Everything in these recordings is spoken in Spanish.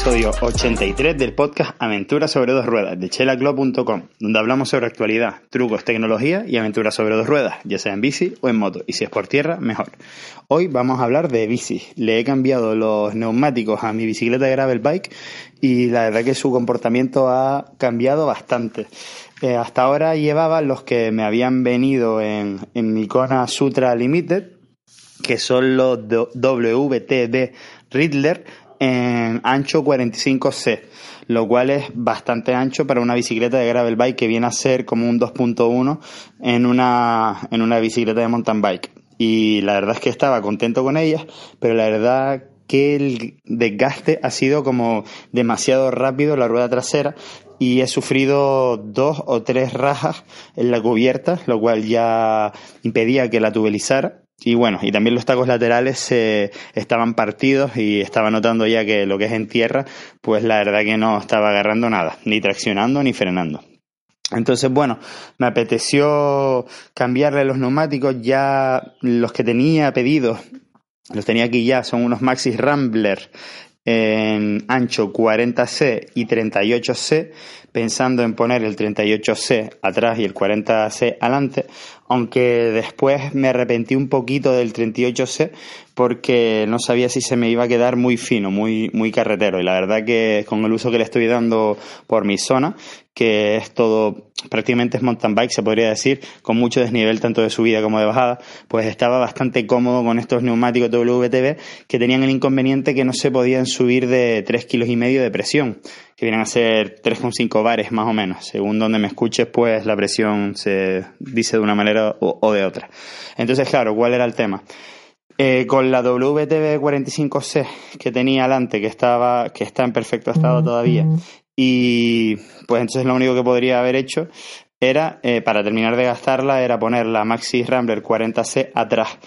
episodio 83 del podcast Aventuras sobre dos ruedas de chelaclub.com, donde hablamos sobre actualidad, trucos, tecnología y aventuras sobre dos ruedas, ya sea en bici o en moto, y si es por tierra, mejor. Hoy vamos a hablar de bici. Le he cambiado los neumáticos a mi bicicleta de gravel bike y la verdad que su comportamiento ha cambiado bastante. Eh, hasta ahora llevaba los que me habían venido en, en mi Kona Sutra Limited, que son los WTB Riddler en ancho 45C, lo cual es bastante ancho para una bicicleta de gravel bike que viene a ser como un 2.1 en una, en una bicicleta de mountain bike. Y la verdad es que estaba contento con ellas, pero la verdad que el desgaste ha sido como demasiado rápido la rueda trasera y he sufrido dos o tres rajas en la cubierta, lo cual ya impedía que la tubelizara y bueno, y también los tacos laterales eh, estaban partidos y estaba notando ya que lo que es en tierra, pues la verdad que no estaba agarrando nada, ni traccionando ni frenando. Entonces, bueno, me apeteció cambiarle los neumáticos, ya los que tenía pedidos, los tenía aquí ya, son unos Maxis Rambler en ancho 40C y 38C, pensando en poner el 38C atrás y el 40C adelante, aunque después me arrepentí un poquito del 38C porque no sabía si se me iba a quedar muy fino, muy, muy carretero. Y la verdad que con el uso que le estoy dando por mi zona, que es todo, prácticamente es mountain bike, se podría decir, con mucho desnivel tanto de subida como de bajada, pues estaba bastante cómodo con estos neumáticos WTB que tenían el inconveniente que no se podían subir de 3 kilos y medio de presión, que vienen a ser 3,5 bares más o menos. Según donde me escuches, pues la presión se dice de una manera o, de otra. Entonces, claro, ¿cuál era el tema? Eh, con la WTB45C que tenía adelante, que estaba, que está en perfecto estado todavía, y pues entonces lo único que podría haber hecho era, eh, para terminar de gastarla, era poner la Maxi Rambler 40C atrás.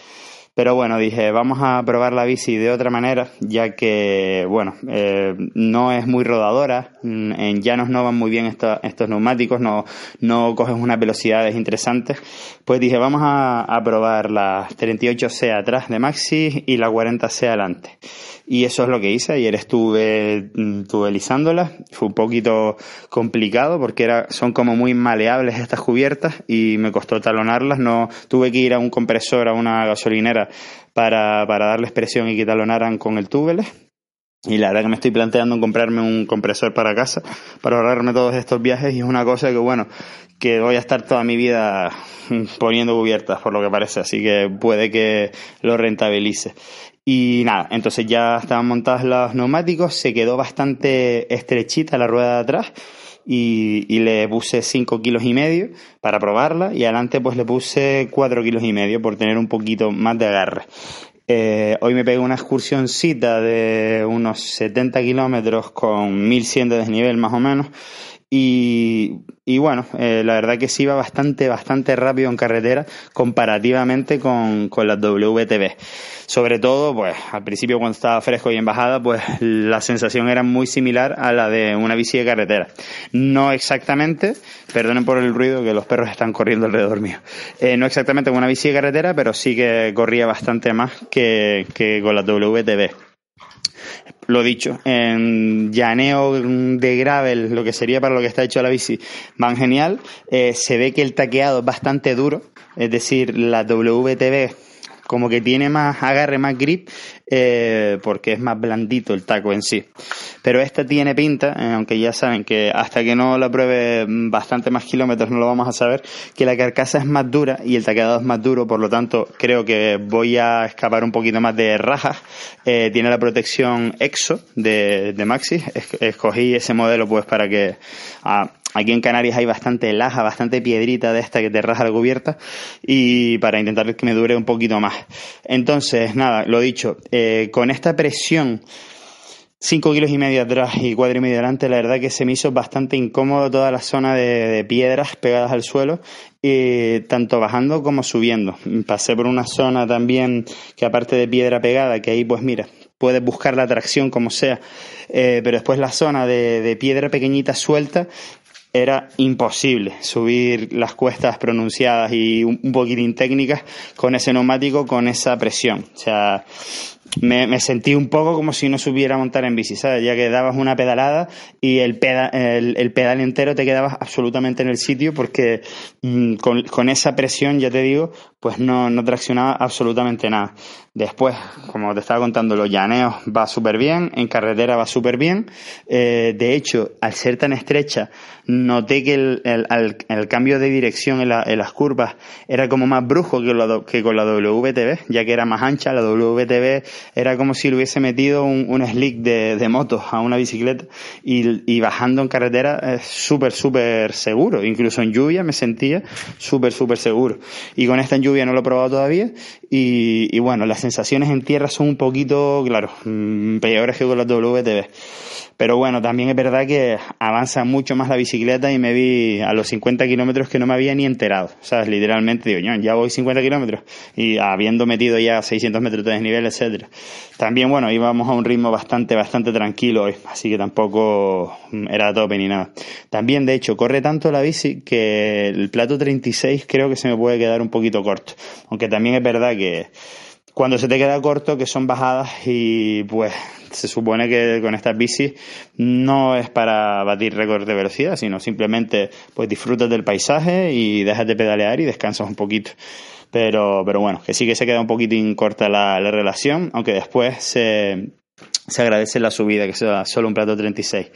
Pero bueno, dije, vamos a probar la bici de otra manera, ya que, bueno, eh, no es muy rodadora, mm, en llanos no van muy bien estos neumáticos, no, no coges unas velocidades interesantes. Pues dije, vamos a, probar la 38C atrás de Maxi y la 40C adelante. Y eso es lo que hice. Ayer estuve mm, tubelizándolas. Fue un poquito complicado porque era, son como muy maleables estas cubiertas y me costó talonarlas. No, tuve que ir a un compresor, a una gasolinera para, para darles presión y que talonaran con el túbeles. Y la verdad que me estoy planteando comprarme un compresor para casa para ahorrarme todos estos viajes y es una cosa que bueno, que voy a estar toda mi vida poniendo cubiertas por lo que parece, así que puede que lo rentabilice. Y nada, entonces ya estaban montados los neumáticos, se quedó bastante estrechita la rueda de atrás y, y le puse 5 kilos y medio para probarla y adelante pues le puse 4 kilos y medio por tener un poquito más de agarre. Eh, hoy me pegué una excursioncita de unos 70 kilómetros con 1100 de desnivel más o menos y, bueno, eh, la verdad que sí iba bastante, bastante rápido en carretera comparativamente con, con las WTB. Sobre todo, pues al principio cuando estaba fresco y en bajada, pues la sensación era muy similar a la de una bici de carretera. No exactamente, perdonen por el ruido que los perros están corriendo alrededor mío. Eh, no exactamente como una bici de carretera, pero sí que corría bastante más que, que con las WTB lo dicho, en llaneo de gravel, lo que sería para lo que está hecho la bici, van genial. Eh, se ve que el taqueado es bastante duro, es decir, la WTB como que tiene más agarre, más grip, eh, porque es más blandito el taco en sí. Pero esta tiene pinta, eh, aunque ya saben que hasta que no la pruebe bastante más kilómetros no lo vamos a saber, que la carcasa es más dura y el taqueado es más duro, por lo tanto creo que voy a escapar un poquito más de rajas. Eh, tiene la protección EXO de, de Maxi, escogí ese modelo pues para que... Ah, Aquí en Canarias hay bastante laja, bastante piedrita de esta que te raja la cubierta y para intentar que me dure un poquito más. Entonces, nada, lo dicho, eh, con esta presión 5 kilos y medio atrás y cuatro y medio adelante, la verdad que se me hizo bastante incómodo toda la zona de, piedras pegadas al suelo, tanto bajando como subiendo. Pasé por una zona también que aparte de piedra pegada, que ahí pues mira, puedes buscar la tracción como sea, eh, pero después la zona de piedra pequeñita suelta era imposible subir las cuestas pronunciadas y un, poquitín técnicas con ese neumático, con esa presión. O sea, me, sentí un poco como si no supiera montar en bici, ¿sabes? Ya que dabas una pedalada y el, el, pedal entero te quedabas absolutamente en el sitio porque mm, con, esa presión, ya te digo, pues no, no traccionaba absolutamente nada. Después, como te estaba contando, los llaneos va súper bien, en carretera va súper bien. Eh, de hecho, al ser tan estrecha, noté que el, el, cambio de dirección en, las curvas era como más brujo que, que con la WTB, ya que era más ancha. La WTB era como si le hubiese metido un, un slick de, de moto a una bicicleta y, y bajando en carretera es súper, súper seguro. Incluso en lluvia me sentía súper, súper seguro. Y con esta en lluvia no lo he probado todavía. Y, bueno, las sensaciones en tierra son un poquito, claro, mm, peores que con la WTB. Pero bueno, también es verdad que avanza mucho más la bicicleta y me vi a los 50 kilómetros que no me había ni enterado. ¿Sabes? Literalmente digo, ya voy 50 kilómetros y habiendo metido ya 600 metros de desnivel, etcétera. También, bueno, íbamos a un ritmo bastante, bastante tranquilo hoy, así que tampoco era tope ni nada. También, de hecho, corre tanto la bici que el plato 36 creo que se me puede quedar un poquito corto. Aunque también es verdad que cuando se te queda corto, que son bajadas y pues se supone que con estas bicis no es para batir récords de velocidad, sino simplemente pues disfrutas del paisaje y dejas de pedalear y descansas un poquito. Pero, pero bueno, que sí que se queda un poquitín corta la, la relación, aunque después se, se agradece la subida, que sea solo un plato 36.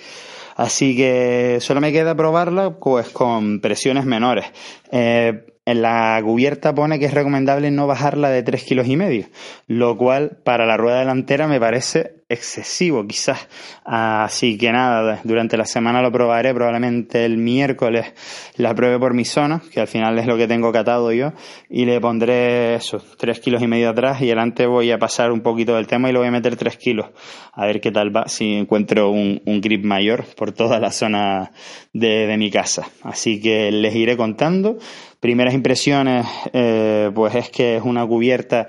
Así que solo me queda probarla pues con presiones menores. Eh, en la cubierta pone que es recomendable no bajarla de 3 kilos y medio, lo cual para la rueda delantera me parece excesivo quizás. Así que nada, durante la semana lo probaré, probablemente el miércoles la pruebe por mi zona, que al final es lo que tengo catado yo, y le pondré eso, 3 kilos y medio atrás y adelante voy a pasar un poquito del tema y lo voy a meter 3 kilos, a ver qué tal va, si encuentro un, grip mayor por toda la zona de, de mi casa. Así que les iré contando primeras impresiones, eh, pues es que es una cubierta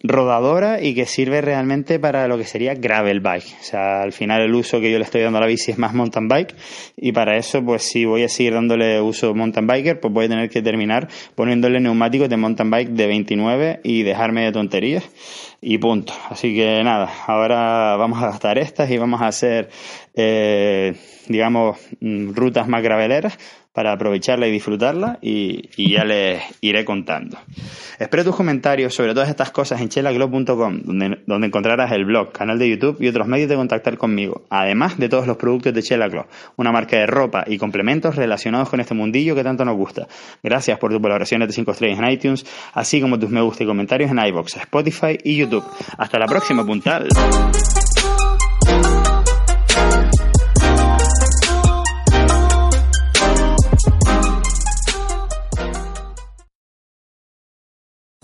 rodadora y que sirve realmente para lo que sería gravel bike. O sea, al final el uso que yo le estoy dando a la bici es más mountain bike y para eso, pues si voy a seguir dándole uso mountain biker, pues voy a tener que terminar poniéndole neumáticos de mountain bike de 29 y dejarme de tonterías y punto. Así que nada, ahora vamos a gastar estas y vamos a hacer, eh, digamos, mm, rutas más graveleras para aprovecharla y disfrutarla y, ya les iré contando. Espero tus comentarios sobre todas estas cosas en chelaglob.com, donde, encontrarás el blog, canal de YouTube y otros medios de contactar conmigo, además de todos los productos de Chela una marca de ropa y complementos relacionados con este mundillo que tanto nos gusta. Gracias por tus valoraciones de 5 estrellas en iTunes, así como tus me gusta y comentarios en iBox, Spotify y YouTube. Hasta la próxima, puntal.